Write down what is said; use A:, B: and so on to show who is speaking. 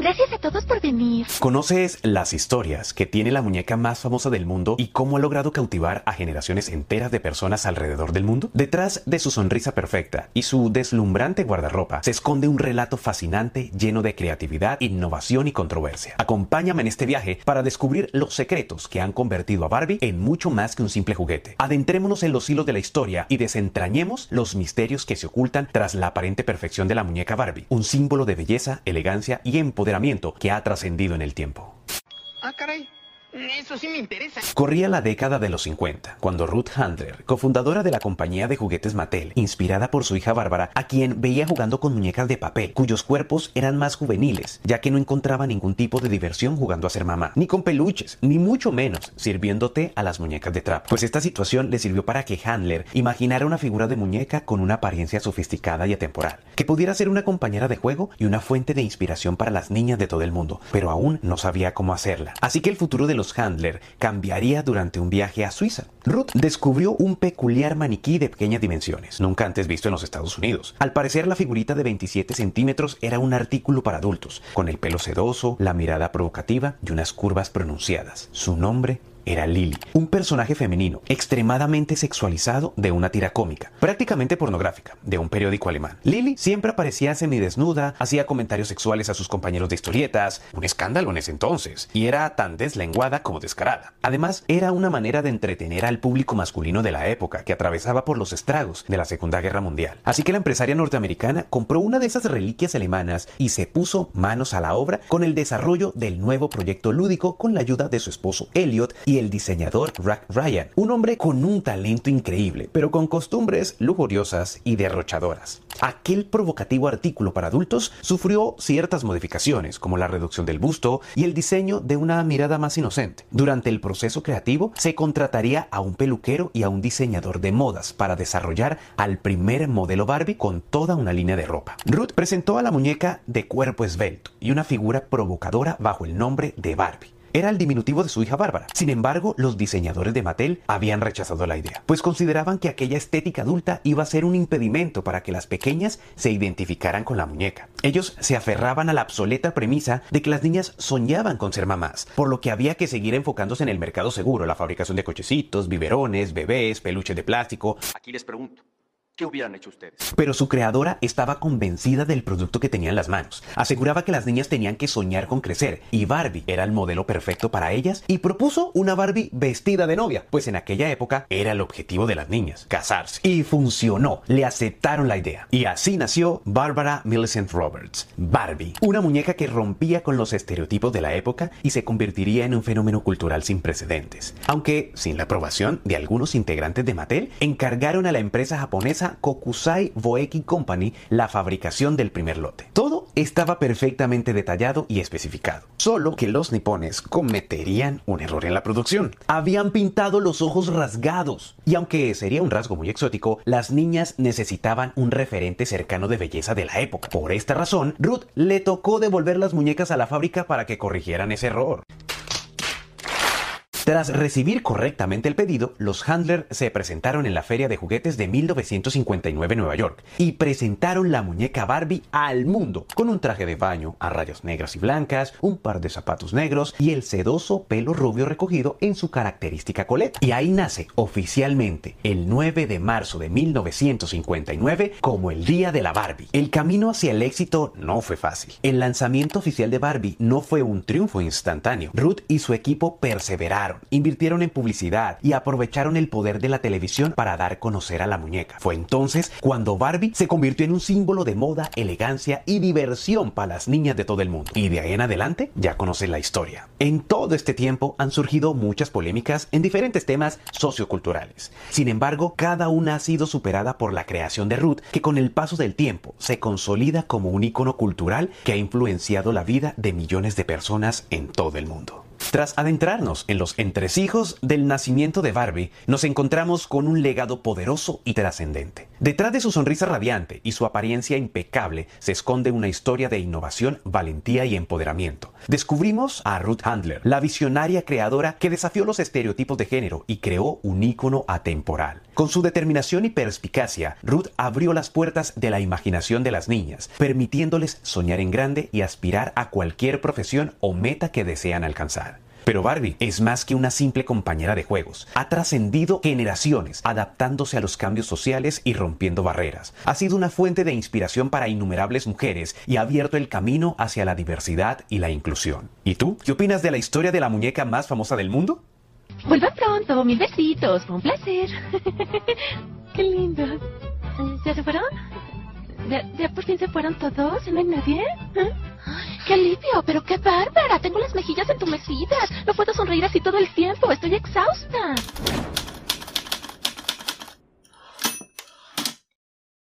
A: Gracias a todos por venir.
B: ¿Conoces las historias que tiene la muñeca más famosa del mundo y cómo ha logrado cautivar a generaciones enteras de personas alrededor del mundo? Detrás de su sonrisa perfecta y su deslumbrante guardarropa se esconde un relato fascinante lleno de creatividad, innovación y controversia. Acompáñame en este viaje para descubrir los secretos que han convertido a Barbie en mucho más que un simple juguete. Adentrémonos en los hilos de la historia y desentrañemos los misterios que se ocultan tras la aparente perfección de la muñeca Barbie, un símbolo de belleza, elegancia y empoderamiento que ha trascendido en el tiempo.
C: Eso sí me interesa.
B: Corría la década de los 50, cuando Ruth Handler, cofundadora de la compañía de juguetes Mattel, inspirada por su hija Bárbara, a quien veía jugando con muñecas de papel, cuyos cuerpos eran más juveniles, ya que no encontraba ningún tipo de diversión jugando a ser mamá, ni con peluches, ni mucho menos sirviéndote a las muñecas de trap. Pues esta situación le sirvió para que Handler imaginara una figura de muñeca con una apariencia sofisticada y atemporal, que pudiera ser una compañera de juego y una fuente de inspiración para las niñas de todo el mundo, pero aún no sabía cómo hacerla. Así que el futuro de los Handler cambiaría durante un viaje a Suiza. Ruth descubrió un peculiar maniquí de pequeñas dimensiones, nunca antes visto en los Estados Unidos. Al parecer la figurita de 27 centímetros era un artículo para adultos, con el pelo sedoso, la mirada provocativa y unas curvas pronunciadas. Su nombre era Lily, un personaje femenino extremadamente sexualizado de una tira cómica, prácticamente pornográfica, de un periódico alemán. Lily siempre aparecía semidesnuda, hacía comentarios sexuales a sus compañeros de historietas, un escándalo en ese entonces, y era tan deslenguada como descarada. Además, era una manera de entretener al público masculino de la época que atravesaba por los estragos de la Segunda Guerra Mundial. Así que la empresaria norteamericana compró una de esas reliquias alemanas y se puso manos a la obra con el desarrollo del nuevo proyecto lúdico con la ayuda de su esposo Elliot y el diseñador Rack Ryan, un hombre con un talento increíble, pero con costumbres lujuriosas y derrochadoras. Aquel provocativo artículo para adultos sufrió ciertas modificaciones, como la reducción del busto y el diseño de una mirada más inocente. Durante el proceso creativo se contrataría a un peluquero y a un diseñador de modas para desarrollar al primer modelo Barbie con toda una línea de ropa. Ruth presentó a la muñeca de cuerpo esbelto y una figura provocadora bajo el nombre de Barbie era el diminutivo de su hija Bárbara. Sin embargo, los diseñadores de Mattel habían rechazado la idea, pues consideraban que aquella estética adulta iba a ser un impedimento para que las pequeñas se identificaran con la muñeca. Ellos se aferraban a la obsoleta premisa de que las niñas soñaban con ser mamás, por lo que había que seguir enfocándose en el mercado seguro, la fabricación de cochecitos, biberones, bebés, peluches de plástico.
D: Aquí les pregunto, ¿Qué hubieran hecho ustedes?
B: Pero su creadora estaba convencida del producto que tenía en las manos. Aseguraba que las niñas tenían que soñar con crecer y Barbie era el modelo perfecto para ellas y propuso una Barbie vestida de novia, pues en aquella época era el objetivo de las niñas, casarse. Y funcionó, le aceptaron la idea. Y así nació Barbara Millicent Roberts, Barbie, una muñeca que rompía con los estereotipos de la época y se convertiría en un fenómeno cultural sin precedentes. Aunque sin la aprobación de algunos integrantes de Mattel, encargaron a la empresa japonesa Kokusai Boeki Company la fabricación del primer lote. Todo estaba perfectamente detallado y especificado, solo que los nipones cometerían un error en la producción. Habían pintado los ojos rasgados, y aunque sería un rasgo muy exótico, las niñas necesitaban un referente cercano de belleza de la época. Por esta razón, Ruth le tocó devolver las muñecas a la fábrica para que corrigieran ese error. Tras recibir correctamente el pedido, los Handler se presentaron en la Feria de Juguetes de 1959 en Nueva York y presentaron la muñeca Barbie al mundo con un traje de baño a rayas negras y blancas, un par de zapatos negros y el sedoso pelo rubio recogido en su característica coleta. Y ahí nace oficialmente el 9 de marzo de 1959 como el Día de la Barbie. El camino hacia el éxito no fue fácil. El lanzamiento oficial de Barbie no fue un triunfo instantáneo. Ruth y su equipo perseveraron invirtieron en publicidad y aprovecharon el poder de la televisión para dar conocer a la muñeca. Fue entonces cuando Barbie se convirtió en un símbolo de moda, elegancia y diversión para las niñas de todo el mundo. Y de ahí en adelante ya conocen la historia. En todo este tiempo han surgido muchas polémicas en diferentes temas socioculturales. Sin embargo, cada una ha sido superada por la creación de Ruth, que con el paso del tiempo se consolida como un icono cultural que ha influenciado la vida de millones de personas en todo el mundo. Tras adentrarnos en los entresijos del nacimiento de Barbie, nos encontramos con un legado poderoso y trascendente. Detrás de su sonrisa radiante y su apariencia impecable se esconde una historia de innovación, valentía y empoderamiento. Descubrimos a Ruth Handler, la visionaria creadora que desafió los estereotipos de género y creó un ícono atemporal. Con su determinación y perspicacia, Ruth abrió las puertas de la imaginación de las niñas, permitiéndoles soñar en grande y aspirar a cualquier profesión o meta que desean alcanzar. Pero Barbie es más que una simple compañera de juegos. Ha trascendido generaciones, adaptándose a los cambios sociales y rompiendo barreras. Ha sido una fuente de inspiración para innumerables mujeres y ha abierto el camino hacia la diversidad y la inclusión. ¿Y tú? ¿Qué opinas de la historia de la muñeca más famosa del mundo?
A: Vuelvan pronto, mil besitos, fue un placer. Qué lindo. ¿Ya se fueron? ¿Ya, ya por fin se fueron todos? ¿No hay nadie? ¿Eh? ¡Qué alivio! ¡Pero qué bárbara! Tengo las mejillas entumecidas. No puedo sonreír así todo el tiempo. Estoy exhausta.